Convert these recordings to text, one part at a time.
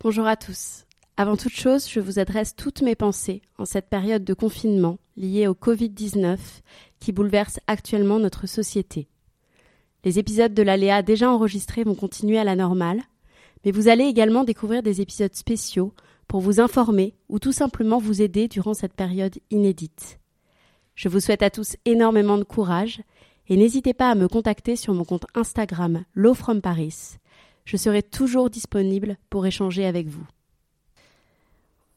Bonjour à tous. Avant toute chose, je vous adresse toutes mes pensées en cette période de confinement liée au Covid-19 qui bouleverse actuellement notre société. Les épisodes de l'Aléa déjà enregistrés vont continuer à la normale, mais vous allez également découvrir des épisodes spéciaux pour vous informer ou tout simplement vous aider durant cette période inédite. Je vous souhaite à tous énormément de courage et n'hésitez pas à me contacter sur mon compte Instagram Low from Paris. Je serai toujours disponible pour échanger avec vous.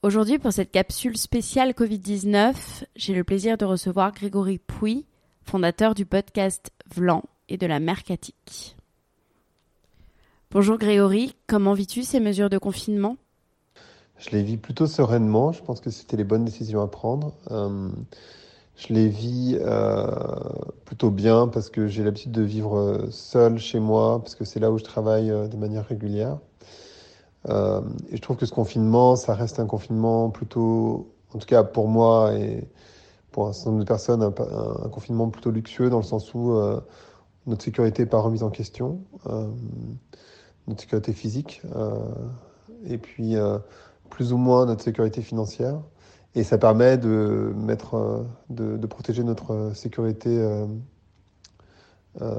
Aujourd'hui, pour cette capsule spéciale Covid-19, j'ai le plaisir de recevoir Grégory Pouy, fondateur du podcast Vlan et de la Mercatique. Bonjour Grégory, comment vis-tu ces mesures de confinement? Je les vis plutôt sereinement, je pense que c'était les bonnes décisions à prendre. Euh, je les vis euh, plutôt bien parce que j'ai l'habitude de vivre seul chez moi, parce que c'est là où je travaille euh, de manière régulière. Euh, et je trouve que ce confinement, ça reste un confinement plutôt, en tout cas pour moi et pour un certain nombre de personnes, un, confinement plutôt luxueux dans le sens où euh, notre sécurité n'est pas remise en question, euh, notre sécurité physique, euh, et puis plus ou moins notre sécurité financière. Et ça permet de mettre, de, de protéger notre sécurité euh, euh,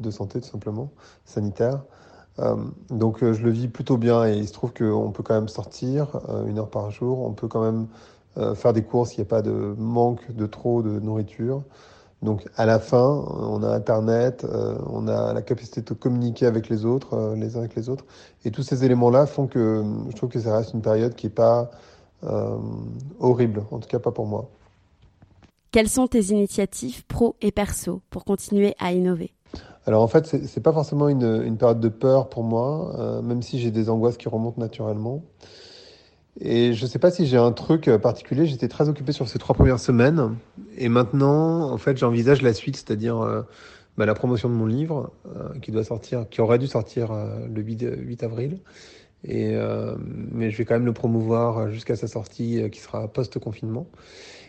de santé tout simplement, sanitaire. Euh, donc je le vis plutôt bien et il se trouve qu'on peut quand même sortir une heure par jour, on peut quand même faire des courses, il n'y a pas de manque de trop de nourriture. Donc à la fin, on a Internet, euh, on a la capacité de communiquer avec les autres, euh, les uns avec les autres. Et tous ces éléments-là font que je trouve que ça reste une période qui n'est pas euh, horrible, en tout cas pas pour moi. Quelles sont tes initiatives pro et perso pour continuer à innover? Alors en fait, ce n'est pas forcément une, une, période de peur pour moi, même si j'ai des angoisses qui remontent naturellement. Et je ne sais pas si j'ai un truc particulier. J'étais très occupé sur ces trois premières semaines. Et maintenant, en fait, j'envisage la suite, c'est-à-dire euh, bah, la promotion de mon livre euh, qui doit sortir, qui aurait dû sortir euh, le 8, 8, avril. Et, mais je vais quand même le promouvoir jusqu'à sa sortie qui sera post-confinement.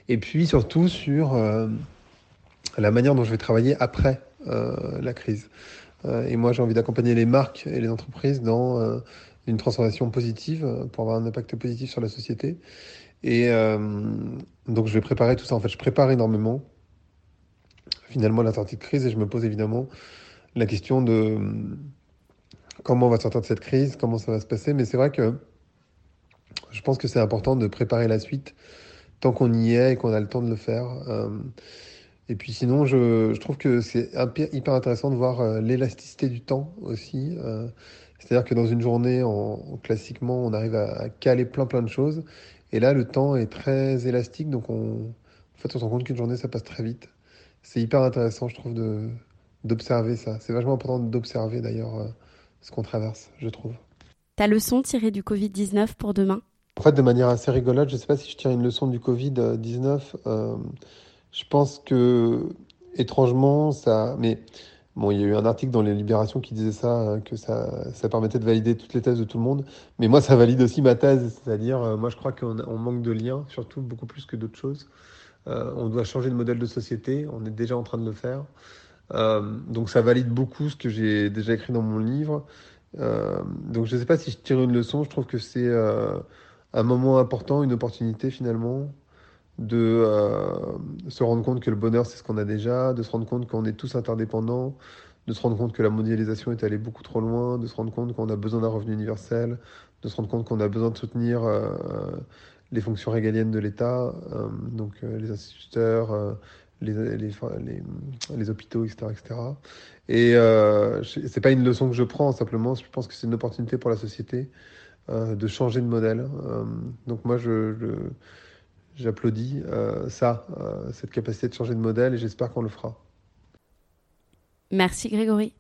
Et puis surtout sur la manière dont je vais travailler après la crise. et moi, j'ai envie d'accompagner les marques et les entreprises dans une transformation positive euh, pour avoir un impact positif sur la société. Et euh, donc je vais préparer tout ça. En fait, je prépare énormément finalement la sortie de crise et je me pose évidemment la question de euh, comment on va sortir de cette crise, comment ça va se passer. Mais c'est vrai que je pense que c'est important de préparer la suite tant qu'on y est et qu'on a le temps de le faire. et puis sinon, je, trouve que c'est hyper intéressant de voir l'élasticité du temps aussi. C'est-à-dire que dans une journée, en, classiquement, on arrive à, caler plein plein de choses. Et là, le temps est très élastique, donc on, en fait, on se rend compte qu'une journée, ça passe très vite. C'est hyper intéressant, je trouve, d'observer ça. C'est vachement important d'observer d'ailleurs euh, ce qu'on traverse, je trouve. Ta leçon tirée du Covid-19 pour demain? En fait, de manière assez rigolote, je ne sais pas si je tire une leçon du Covid-19. Euh, je pense que, étrangement, ça. Mais Bon, il y a eu un article dans les Libérations qui disait ça, hein, que ça, ça, permettait de valider toutes les thèses de tout le monde. Mais moi, ça valide aussi ma thèse, c'est-à-dire, euh, moi, je crois qu'on manque de liens, surtout beaucoup plus que d'autres choses. Euh, on doit changer de modèle de société, on est déjà en train de le faire. Euh, donc, ça valide beaucoup ce que j'ai déjà écrit dans mon livre. Euh, donc, je ne sais pas si je tire une leçon, je trouve que c'est euh, un moment important, une opportunité finalement de se rendre compte que le bonheur, c'est ce qu'on a déjà, de se rendre compte qu'on est tous interdépendants, de se rendre compte que la mondialisation est allée beaucoup trop loin, de se rendre compte qu'on a besoin d'un revenu universel, de se rendre compte qu'on a besoin de soutenir les fonctions régaliennes de l'État, donc les instituteurs, les, les, les, hôpitaux, etc. etc. Et euh, c'est pas une leçon que je prends, simplement, je pense que c'est une opportunité pour la société de changer de modèle. donc moi, je, j'applaudis euh, ça, euh, cette capacité de changer de modèle et j'espère qu'on le fera. Merci Grégory.